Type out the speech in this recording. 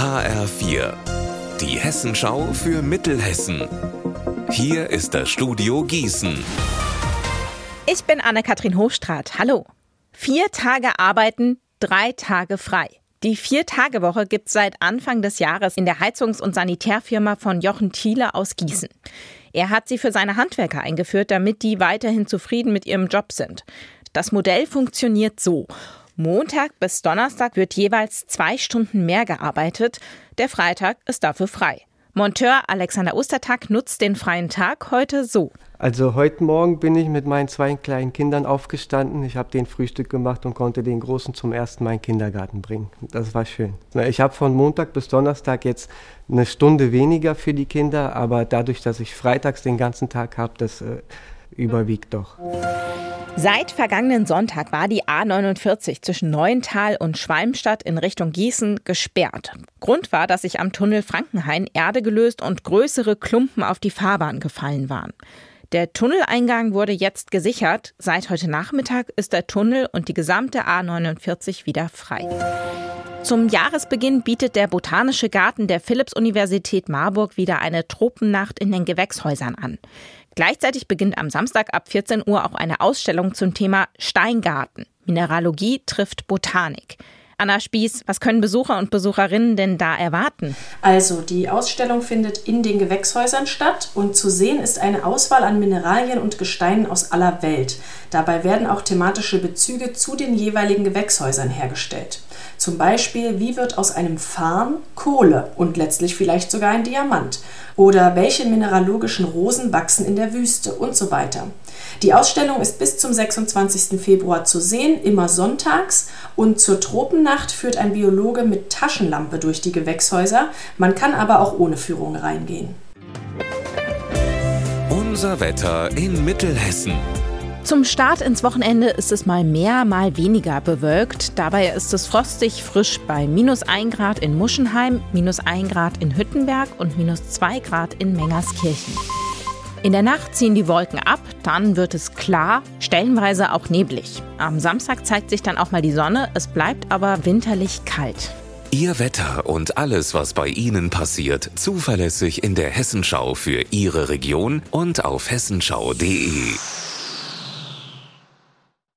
HR4, die Hessenschau für Mittelhessen. Hier ist das Studio Gießen. Ich bin Anne-Kathrin Hochstrat. Hallo. Vier Tage arbeiten, drei Tage frei. Die Vier-Tage-Woche gibt es seit Anfang des Jahres in der Heizungs- und Sanitärfirma von Jochen Thiele aus Gießen. Er hat sie für seine Handwerker eingeführt, damit die weiterhin zufrieden mit ihrem Job sind. Das Modell funktioniert so. Montag bis Donnerstag wird jeweils zwei Stunden mehr gearbeitet. Der Freitag ist dafür frei. Monteur Alexander Ostertag nutzt den freien Tag heute so. Also heute Morgen bin ich mit meinen zwei kleinen Kindern aufgestanden. Ich habe den Frühstück gemacht und konnte den Großen zum ersten Mal in den Kindergarten bringen. Das war schön. Ich habe von Montag bis Donnerstag jetzt eine Stunde weniger für die Kinder, aber dadurch, dass ich freitags den ganzen Tag habe, das äh, überwiegt doch. Seit vergangenen Sonntag war die A49 zwischen Neuental und Schwalmstadt in Richtung Gießen gesperrt. Grund war, dass sich am Tunnel Frankenhain Erde gelöst und größere Klumpen auf die Fahrbahn gefallen waren. Der Tunneleingang wurde jetzt gesichert. Seit heute Nachmittag ist der Tunnel und die gesamte A49 wieder frei. Zum Jahresbeginn bietet der Botanische Garten der Philipps-Universität Marburg wieder eine Tropennacht in den Gewächshäusern an. Gleichzeitig beginnt am Samstag ab 14 Uhr auch eine Ausstellung zum Thema Steingarten. Mineralogie trifft Botanik. Anna Spieß, was können Besucher und Besucherinnen denn da erwarten? Also, die Ausstellung findet in den Gewächshäusern statt und zu sehen ist eine Auswahl an Mineralien und Gesteinen aus aller Welt. Dabei werden auch thematische Bezüge zu den jeweiligen Gewächshäusern hergestellt. Zum Beispiel, wie wird aus einem Farn Kohle und letztlich vielleicht sogar ein Diamant? Oder welche mineralogischen Rosen wachsen in der Wüste und so weiter. Die Ausstellung ist bis zum 26. Februar zu sehen, immer sonntags. Und zur Tropennacht führt ein Biologe mit Taschenlampe durch die Gewächshäuser. Man kann aber auch ohne Führung reingehen. Unser Wetter in Mittelhessen. Zum Start ins Wochenende ist es mal mehr, mal weniger bewölkt. Dabei ist es frostig frisch bei minus 1 Grad in Muschenheim, minus 1 Grad in Hüttenberg und minus 2 Grad in Mengerskirchen. In der Nacht ziehen die Wolken ab, dann wird es klar, stellenweise auch neblig. Am Samstag zeigt sich dann auch mal die Sonne, es bleibt aber winterlich kalt. Ihr Wetter und alles, was bei Ihnen passiert, zuverlässig in der Hessenschau für Ihre Region und auf hessenschau.de.